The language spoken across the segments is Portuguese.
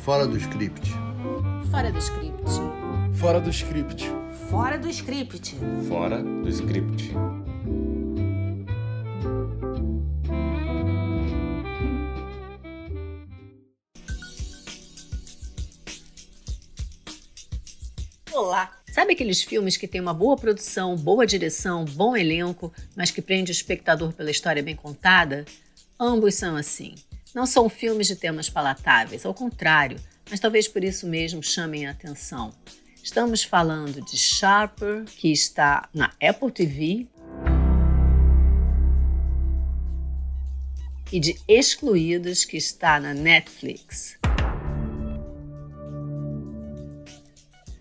Fora do script. Fora do script. Fora do script. Fora do script. Fora do script. Olá! Sabe aqueles filmes que têm uma boa produção, boa direção, bom elenco, mas que prende o espectador pela história bem contada? Ambos são assim. Não são filmes de temas palatáveis, ao contrário, mas talvez por isso mesmo chamem a atenção. Estamos falando de Sharper, que está na Apple TV, e de Excluídos, que está na Netflix.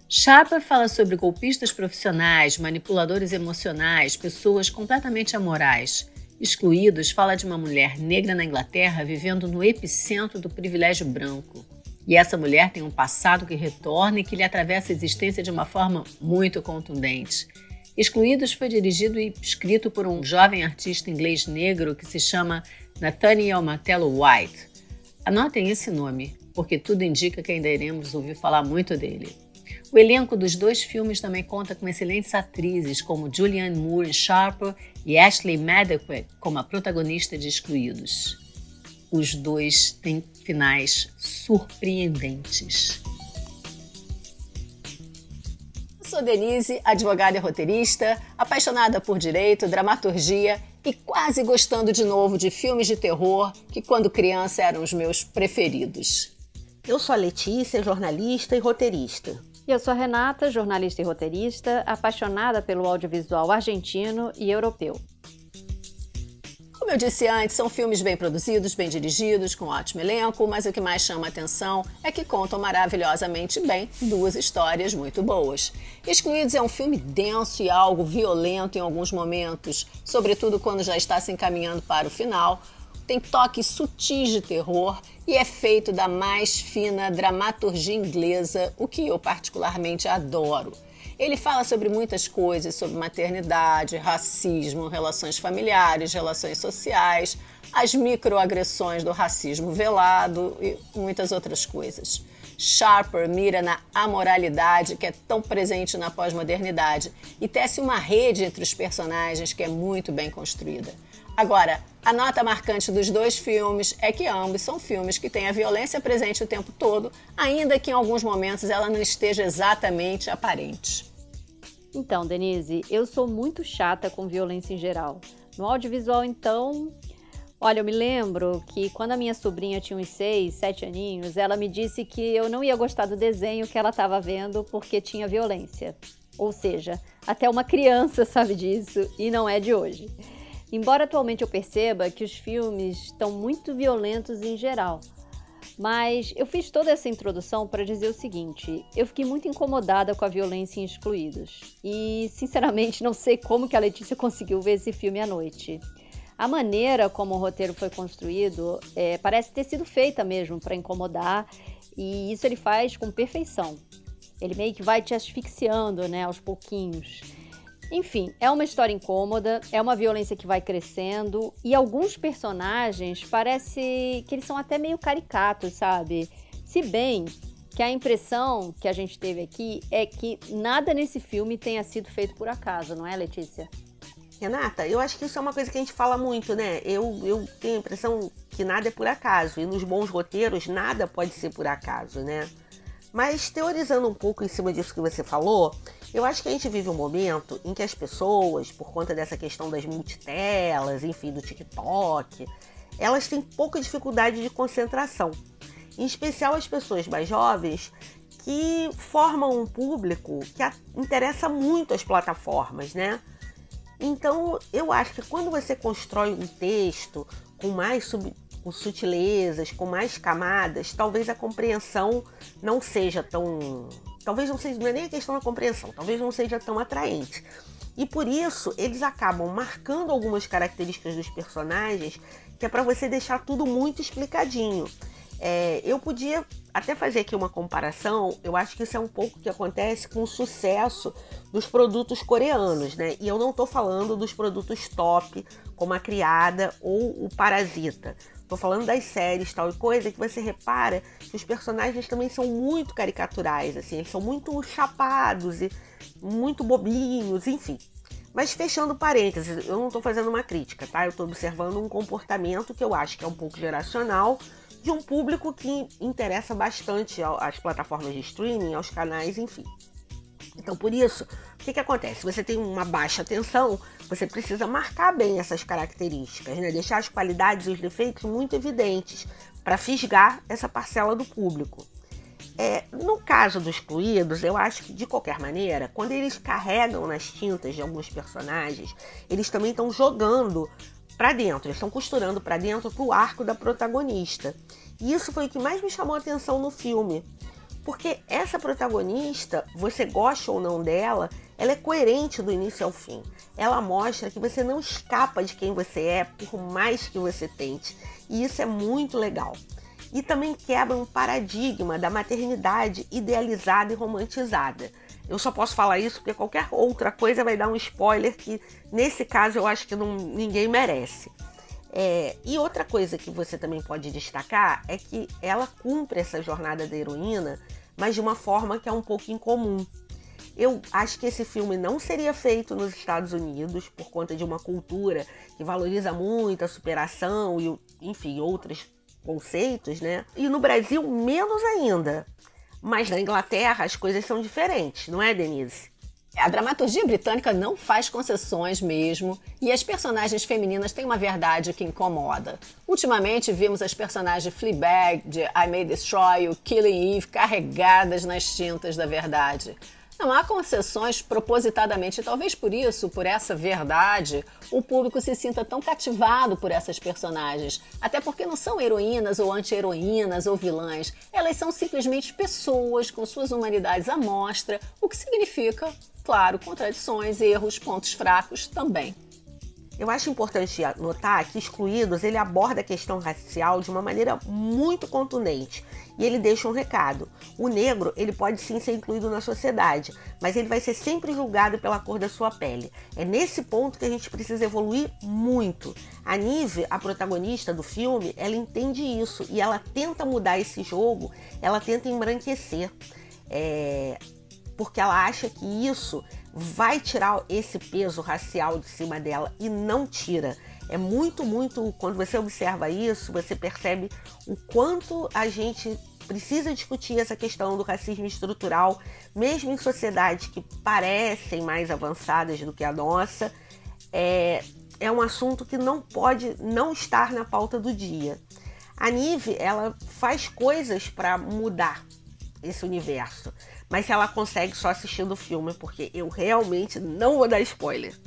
Sharper fala sobre golpistas profissionais, manipuladores emocionais, pessoas completamente amorais. Excluídos fala de uma mulher negra na Inglaterra vivendo no epicentro do privilégio branco. E essa mulher tem um passado que retorna e que lhe atravessa a existência de uma forma muito contundente. Excluídos foi dirigido e escrito por um jovem artista inglês negro que se chama Nathaniel Matello White. Anotem esse nome, porque tudo indica que ainda iremos ouvir falar muito dele. O elenco dos dois filmes também conta com excelentes atrizes como Julianne Moore Sharper e Ashley Maddox como a protagonista de Excluídos. Os dois têm finais surpreendentes. Eu sou Denise, advogada e roteirista, apaixonada por direito, dramaturgia e quase gostando de novo de filmes de terror que, quando criança, eram os meus preferidos. Eu sou a Letícia, jornalista e roteirista. E eu sou Renata, jornalista e roteirista, apaixonada pelo audiovisual argentino e europeu. Como eu disse antes, são filmes bem produzidos, bem dirigidos, com ótimo elenco, mas o que mais chama a atenção é que contam maravilhosamente bem duas histórias muito boas. Excluídos é um filme denso e algo violento em alguns momentos, sobretudo quando já está se encaminhando para o final, tem toques sutis de terror e é feito da mais fina dramaturgia inglesa, o que eu particularmente adoro. Ele fala sobre muitas coisas, sobre maternidade, racismo, relações familiares, relações sociais, as microagressões do racismo velado e muitas outras coisas. Sharper mira na amoralidade que é tão presente na pós-modernidade e tece uma rede entre os personagens que é muito bem construída. Agora, a nota marcante dos dois filmes é que ambos são filmes que têm a violência presente o tempo todo, ainda que em alguns momentos ela não esteja exatamente aparente. Então, Denise, eu sou muito chata com violência em geral. No audiovisual, então, olha, eu me lembro que quando a minha sobrinha tinha uns seis, sete aninhos, ela me disse que eu não ia gostar do desenho que ela estava vendo porque tinha violência. Ou seja, até uma criança sabe disso e não é de hoje. Embora atualmente eu perceba que os filmes estão muito violentos em geral. Mas eu fiz toda essa introdução para dizer o seguinte: eu fiquei muito incomodada com a violência em Excluídos. E, sinceramente, não sei como que a Letícia conseguiu ver esse filme à noite. A maneira como o roteiro foi construído é, parece ter sido feita mesmo para incomodar, e isso ele faz com perfeição. Ele meio que vai te asfixiando, né, aos pouquinhos. Enfim, é uma história incômoda, é uma violência que vai crescendo e alguns personagens parece que eles são até meio caricatos, sabe? Se bem que a impressão que a gente teve aqui é que nada nesse filme tenha sido feito por acaso, não é, Letícia? Renata, eu acho que isso é uma coisa que a gente fala muito, né? Eu, eu tenho a impressão que nada é por acaso. E nos bons roteiros, nada pode ser por acaso, né? Mas teorizando um pouco em cima disso que você falou, eu acho que a gente vive um momento em que as pessoas, por conta dessa questão das multitelas, enfim, do TikTok, elas têm pouca dificuldade de concentração. Em especial as pessoas mais jovens que formam um público que interessa muito as plataformas, né? Então, eu acho que quando você constrói um texto com mais sub, com sutilezas, com mais camadas, talvez a compreensão não seja tão. Talvez não seja não é nem a questão da compreensão, talvez não seja tão atraente. E por isso eles acabam marcando algumas características dos personagens que é para você deixar tudo muito explicadinho. É, eu podia até fazer aqui uma comparação, eu acho que isso é um pouco que acontece com o sucesso dos produtos coreanos, né? E eu não estou falando dos produtos top, como a Criada ou o Parasita. Tô falando das séries tal e coisa, que você repara que os personagens também são muito caricaturais, assim, eles são muito chapados e muito bobinhos, enfim. Mas fechando parênteses, eu não estou fazendo uma crítica, tá? Eu estou observando um comportamento que eu acho que é um pouco geracional de um público que interessa bastante às plataformas de streaming, aos canais, enfim. Então, por isso, o que, que acontece? Você tem uma baixa tensão, você precisa marcar bem essas características, né? deixar as qualidades e os defeitos muito evidentes para fisgar essa parcela do público. É, no caso dos excluídos, eu acho que de qualquer maneira, quando eles carregam nas tintas de alguns personagens, eles também estão jogando para dentro, eles estão costurando para dentro para o arco da protagonista. E isso foi o que mais me chamou a atenção no filme. Porque essa protagonista, você gosta ou não dela, ela é coerente do início ao fim. Ela mostra que você não escapa de quem você é, por mais que você tente. E isso é muito legal. E também quebra um paradigma da maternidade idealizada e romantizada. Eu só posso falar isso porque qualquer outra coisa vai dar um spoiler que, nesse caso, eu acho que não, ninguém merece. É, e outra coisa que você também pode destacar é que ela cumpre essa jornada da heroína, mas de uma forma que é um pouco incomum. Eu acho que esse filme não seria feito nos Estados Unidos por conta de uma cultura que valoriza muito a superação e, enfim, outros conceitos, né? E no Brasil, menos ainda. Mas na Inglaterra as coisas são diferentes, não é, Denise? A dramaturgia britânica não faz concessões mesmo, e as personagens femininas têm uma verdade que incomoda. Ultimamente vimos as personagens Fleabag, de I May Destroy You, Killing Eve carregadas nas tintas da verdade. Não há concessões propositadamente, e talvez por isso, por essa verdade, o público se sinta tão cativado por essas personagens. Até porque não são heroínas ou anti-heroínas ou vilãs, elas são simplesmente pessoas com suas humanidades à mostra, o que significa, claro, contradições, erros, pontos fracos também. Eu acho importante notar que Excluídos ele aborda a questão racial de uma maneira muito contundente e ele deixa um recado. O negro ele pode sim ser incluído na sociedade, mas ele vai ser sempre julgado pela cor da sua pele. É nesse ponto que a gente precisa evoluir muito. A Nive, a protagonista do filme, ela entende isso e ela tenta mudar esse jogo, ela tenta embranquecer. É... Porque ela acha que isso vai tirar esse peso racial de cima dela e não tira. É muito, muito. Quando você observa isso, você percebe o quanto a gente precisa discutir essa questão do racismo estrutural, mesmo em sociedades que parecem mais avançadas do que a nossa. É, é um assunto que não pode não estar na pauta do dia. A Nive, ela faz coisas para mudar esse universo. Mas se ela consegue só assistindo o filme, porque eu realmente não vou dar spoiler.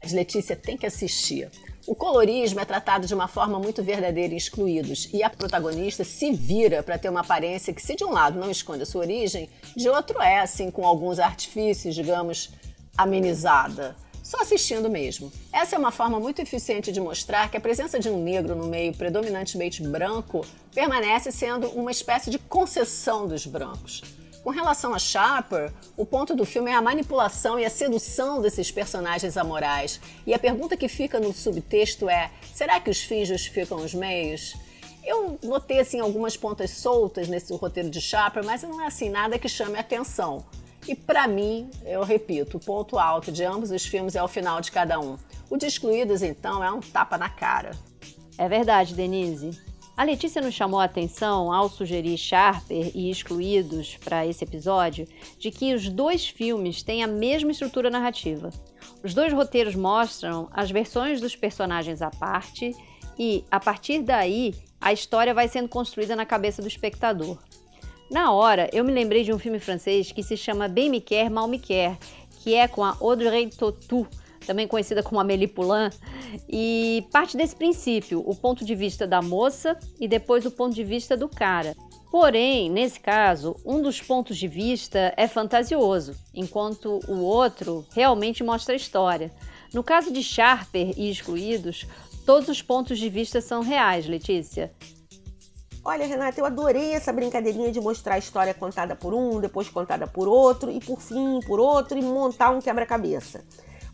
Mas Letícia tem que assistir. O colorismo é tratado de uma forma muito verdadeira em excluídos, e a protagonista se vira para ter uma aparência que, se de um lado não esconde a sua origem, de outro é, assim, com alguns artifícios, digamos, amenizada. Só assistindo mesmo. Essa é uma forma muito eficiente de mostrar que a presença de um negro no meio predominantemente branco permanece sendo uma espécie de concessão dos brancos. Com relação a Sharper, o ponto do filme é a manipulação e a sedução desses personagens amorais. E a pergunta que fica no subtexto é: será que os fins justificam os meios? Eu notei assim algumas pontas soltas nesse roteiro de Sharper, mas não é assim nada que chame a atenção. E para mim, eu repito, o ponto alto de ambos os filmes é o final de cada um. O de Excluídos, então, é um tapa na cara. É verdade, Denise. A Letícia nos chamou a atenção ao sugerir Sharper e Excluídos para esse episódio de que os dois filmes têm a mesma estrutura narrativa. Os dois roteiros mostram as versões dos personagens à parte e, a partir daí, a história vai sendo construída na cabeça do espectador. Na hora, eu me lembrei de um filme francês que se chama Bem Me Quer, Mal Me Quer, que é com a Audrey Tautou, também conhecida como Amélie Poulain, e parte desse princípio, o ponto de vista da moça e depois o ponto de vista do cara. Porém, nesse caso, um dos pontos de vista é fantasioso, enquanto o outro realmente mostra a história. No caso de Sharper e Excluídos, todos os pontos de vista são reais, Letícia. Olha, Renata, eu adorei essa brincadeirinha de mostrar a história contada por um, depois contada por outro, e por fim por outro, e montar um quebra-cabeça.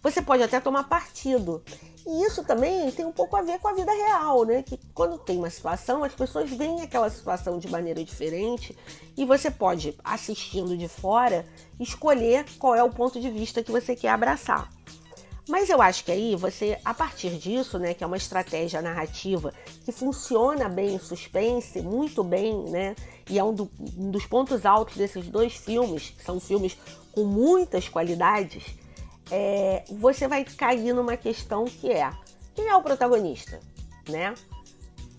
Você pode até tomar partido. E isso também tem um pouco a ver com a vida real, né? Que quando tem uma situação, as pessoas veem aquela situação de maneira diferente e você pode, assistindo de fora, escolher qual é o ponto de vista que você quer abraçar. Mas eu acho que aí você, a partir disso, né, que é uma estratégia narrativa que funciona bem em suspense, muito bem, né? E é um, do, um dos pontos altos desses dois filmes, que são filmes com muitas qualidades, é, você vai cair numa questão que é quem é o protagonista, né?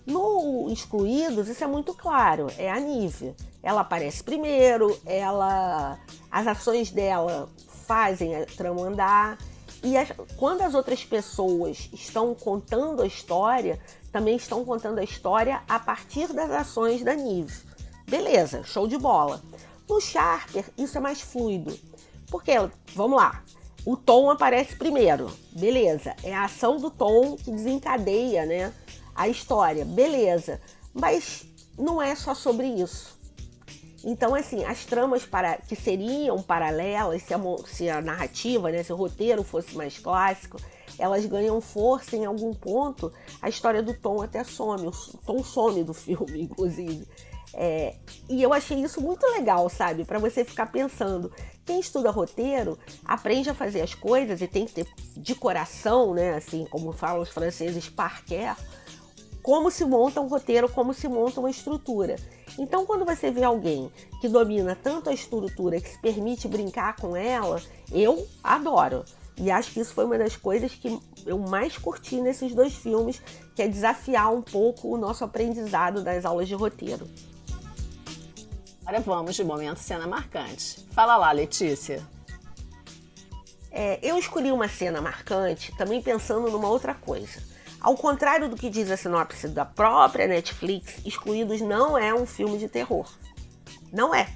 No Excluídos, isso é muito claro, é a Nive. Ela aparece primeiro, ela as ações dela fazem a trama andar. E as, quando as outras pessoas estão contando a história, também estão contando a história a partir das ações da Nive. Beleza, show de bola. No Sharper, isso é mais fluido. Porque, vamos lá, o Tom aparece primeiro. Beleza, é a ação do Tom que desencadeia né, a história. Beleza, mas não é só sobre isso. Então, assim, as tramas para, que seriam paralelas, se a, se a narrativa, né, se o roteiro fosse mais clássico, elas ganham força em algum ponto. A história do Tom até some, o Tom some do filme, inclusive. É, e eu achei isso muito legal, sabe? Para você ficar pensando. Quem estuda roteiro aprende a fazer as coisas e tem que ter de coração, né? Assim, como falam os franceses, parquet como se monta um roteiro, como se monta uma estrutura. Então, quando você vê alguém que domina tanto a estrutura, que se permite brincar com ela, eu adoro. E acho que isso foi uma das coisas que eu mais curti nesses dois filmes, que é desafiar um pouco o nosso aprendizado das aulas de roteiro. Agora vamos de momento cena marcante. Fala lá, Letícia. É, eu escolhi uma cena marcante também pensando numa outra coisa. Ao contrário do que diz a sinopse da própria Netflix, Excluídos não é um filme de terror. Não é.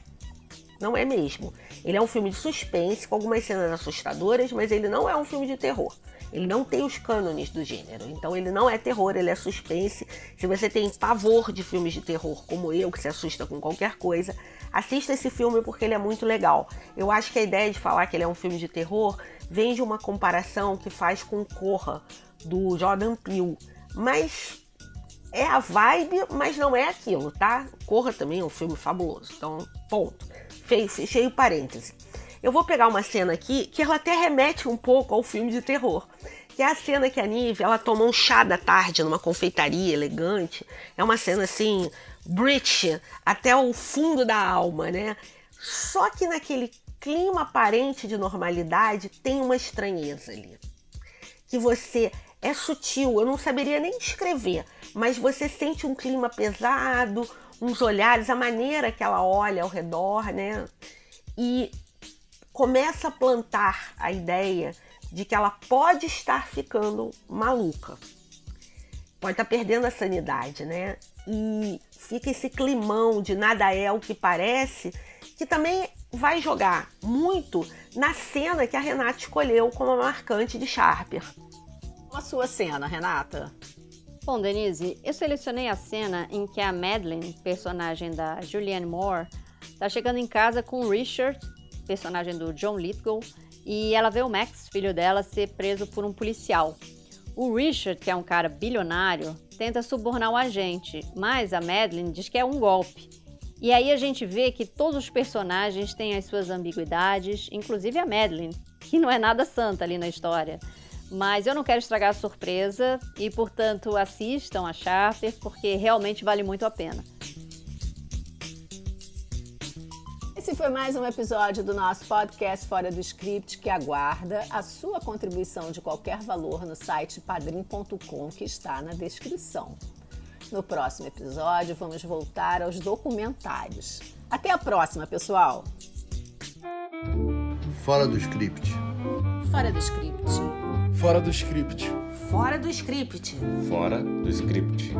Não é mesmo. Ele é um filme de suspense com algumas cenas assustadoras, mas ele não é um filme de terror. Ele não tem os cânones do gênero. Então ele não é terror, ele é suspense. Se você tem pavor de filmes de terror, como eu, que se assusta com qualquer coisa, assista esse filme porque ele é muito legal. Eu acho que a ideia de falar que ele é um filme de terror vem de uma comparação que faz com Corra, do Jordan Peele. Mas é a vibe, mas não é aquilo, tá? Corra também é um filme fabuloso. Então, ponto. Fechei o parêntese. Eu vou pegar uma cena aqui que ela até remete um pouco ao filme de terror. Que é a cena que a Nive, ela toma um chá da tarde numa confeitaria elegante. É uma cena assim, British, até o fundo da alma, né? Só que naquele clima aparente de normalidade tem uma estranheza ali. Que você é sutil, eu não saberia nem escrever, mas você sente um clima pesado, uns olhares, a maneira que ela olha ao redor, né? E começa a plantar a ideia de que ela pode estar ficando maluca. Pode estar perdendo a sanidade, né? E fica esse climão de nada é o que parece, que também vai jogar muito na cena que a Renata escolheu como marcante de Sharper a sua cena, Renata? Bom, Denise, eu selecionei a cena em que a Madeline, personagem da Julianne Moore, está chegando em casa com o Richard, personagem do John Lithgow, e ela vê o Max, filho dela, ser preso por um policial. O Richard, que é um cara bilionário, tenta subornar o agente, mas a Madeline diz que é um golpe. E aí a gente vê que todos os personagens têm as suas ambiguidades, inclusive a Madeline, que não é nada santa ali na história. Mas eu não quero estragar a surpresa e, portanto, assistam a Charter porque realmente vale muito a pena. Foi mais um episódio do nosso podcast Fora do Script que aguarda a sua contribuição de qualquer valor no site padrim.com que está na descrição. No próximo episódio, vamos voltar aos documentários. Até a próxima, pessoal! Fora do script. Fora do script. Fora do script. Fora do script. Fora do script.